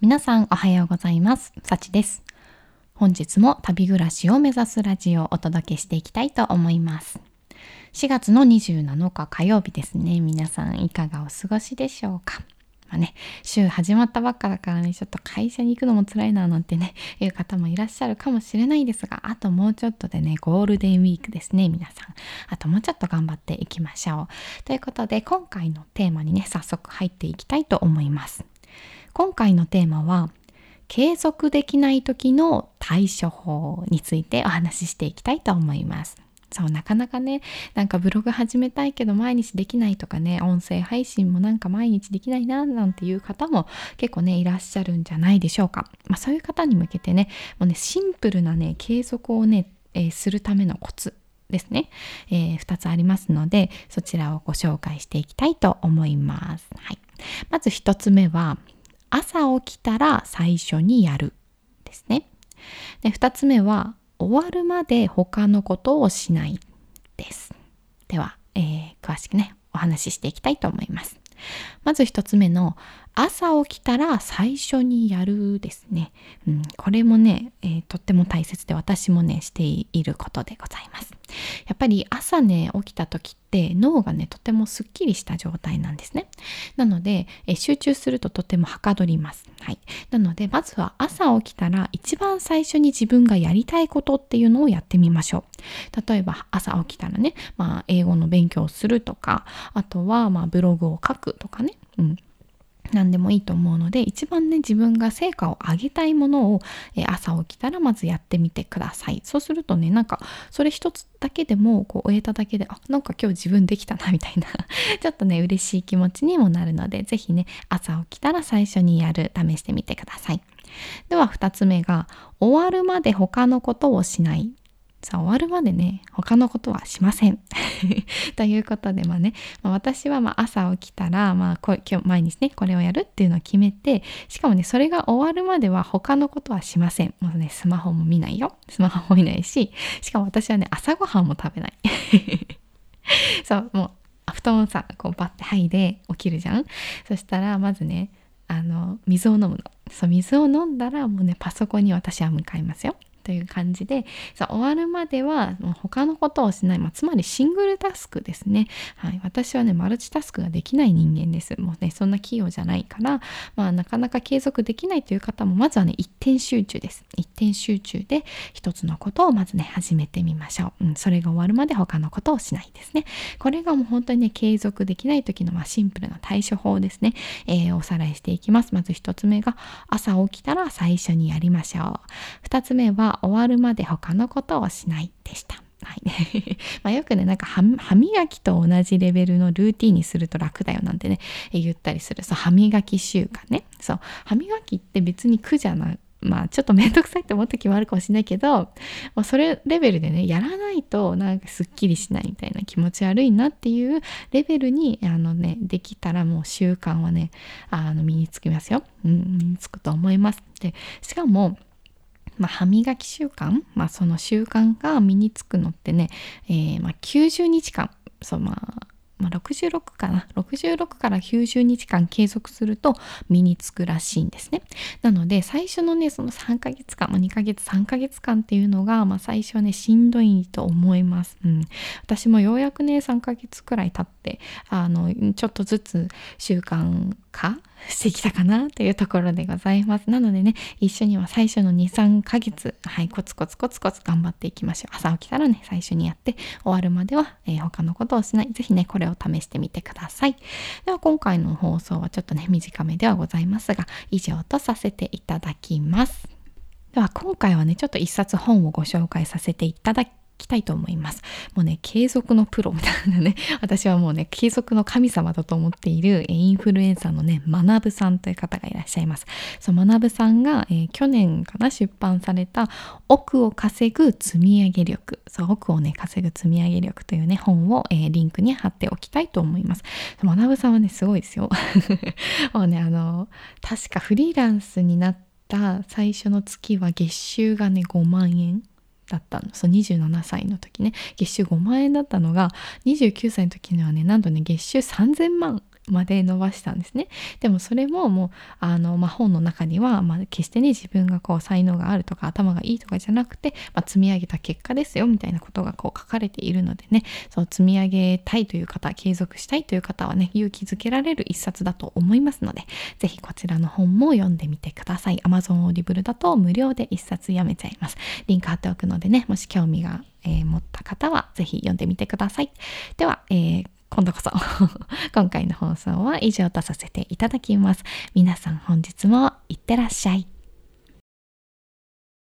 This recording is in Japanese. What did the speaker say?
皆さんおはようございます。さちです。本日も旅暮らしを目指すラジオをお届けしていきたいと思います。4月の27日火曜日ですね。皆さんいかがお過ごしでしょうか。まあね、週始まったばっかだからね、ちょっと会社に行くのも辛いななんてね、いう方もいらっしゃるかもしれないですが、あともうちょっとでね、ゴールデンウィークですね、皆さん。あともうちょっと頑張っていきましょう。ということで、今回のテーマにね、早速入っていきたいと思います。今回のテーマは継続できない時の対処法についてお話ししていきたいと思います。そうなかなかねなんかブログ始めたいけど毎日できないとかね音声配信もなんか毎日できないななんていう方も結構ねいらっしゃるんじゃないでしょうか、まあ、そういう方に向けてねもうねシンプルなね継続をね、えーするためのコツですね、え2つありますのでそちらをご紹介していきたいと思います、はい、まず1つ目は朝起きたら最初にやるですね。で2つ目は終わるまで他のことをしないです。では、えー詳しくねお話ししていきたいと思います。まず1つ目の朝起きたら最初にやるですね。うん、これもね、えーとっても大切で私もねしていることでございます。やっぱり朝ね起きた時って脳がねとてもすっきりした状態なんですね。なので、えー集中するととてもはかどります。はい。なのでまずは朝起きたら一番最初に自分がやりたいことっていうのをやってみましょう。例えば朝起きたらね、まあ英語の勉強をするとか、あとはまあブログを書くとかね。うん。何でもいいと思うので一番ね自分が成果を上げたいものを、え朝起きたらまずやってみてください。そうするとねなんかそれ一つだけでもこう終えただけであなんか今日自分できたなみたいな。ちょっとね嬉しい気持ちにもなるので是非ね朝起きたら最初にやる試してみてください。では2つ目が終わるまで他のことをしない。さあ終わるまでね他のことはしません。ということでまあね、まあ私はま朝起きたら、まあ、こ今日毎日ねこれをやるっていうのを決めてしかもねそれが終わるまでは他のことはしません。もうねスマホも見ないよ。スマホも見ないししかも私はね朝ごはんも食べない。そうもう布団をさこうバッて剥いで起きるじゃん。そしたらまずねあの水を飲むの。そう水を飲んだらもうねパソコンに私は向かいますよ。という感じでさ終わるまではもう他のことをしない、まあ、つまりシングルタスクですね、はい、私はねマルチタスクができない人間です。もうねそんな器用じゃないから、まあ、なかなか継続できないという方もまずはね一点集中です。一点集中で一つのことをまずね始めてみましょう、うん、それが終わるまで他のことをしないですね。これがもう本当にね継続できない時のまあシンプルな対処法ですね、えーおさらいしていきます。まず一つ目が朝起きたら最初にやりましょう。二つ目は終わるまで他のことをしないでした。はい、まあよくねなんか歯磨きと同じレベルのルーティンにすると楽だよなんてね言ったりする。そう歯磨き習慣ね。そう。歯磨きって別に苦じゃない。まあちょっと面倒くさいって思う時もあるかもしれないけど、まあ、それレベルでねやらないとなんかすっきりしないみたいな気持ち悪いなっていうレベルにあのねできたらもう習慣はねあの身につきますよ、うん、身につくと思いますでしかもまあ、歯磨き習慣、まあ、その習慣が身につくのってね、えーまあ、90日間。そうまあまあ、66かな66から90日間継続すると身につくらしいんですね。なので最初のねその3ヶ月間、まあ、2ヶ月3ヶ月間っていうのが、まあ、最初はねしんどいと思います、うん、私もようやくね3ヶ月くらい経ってあのちょっとずつ習慣化してきたかなというところでございます。なのでね一緒には最初の23ヶ月はいコツコツコツコツ頑張っていきましょう。朝起きたらね最初にやって終わるまでは、えー他のことをしない。ぜひねこれを試してみてください。では今回の放送はちょっとね短めではございますが以上とさせていただきます。では今回はねちょっと一冊本をご紹介させていただきたいと思います。もうね継続のプロみたいなね 私はもうね継続の神様だと思っているインフルエンサーのね学さんという方がいらっしゃいます。そう学さんが、えー去年かな出版された億を稼ぐ積み上げ力。そう億をね稼ぐ積み上げ力というね本を、えーリンクに貼っておきたいと思います。学さんはねすごいですよ。もうねあの確かフリーランスになった最初の月は月収がね5万円。だったの。そう27歳の時ね。月収5万円だったのが29歳の時にはねなんとね月収3000万。まで伸ばしたんですね。でもそれももうあの、まあ、本の中には、まあ、決してね自分がこう才能があるとか頭がいいとかじゃなくて、まあ、積み上げた結果ですよみたいなことがこう書かれているのでねそう積み上げたいという方継続したいという方はね勇気づけられる一冊だと思いますので是非こちらの本も読んでみてください。Amazon オーディブルだと無料で一冊読めちゃいます。リンク貼っておくのでねもし興味が、えー、持った方は是非読んでみてください。では、えー今度こそ 今回の放送は以上とさせていただきます。皆さん本日もいってらっしゃい。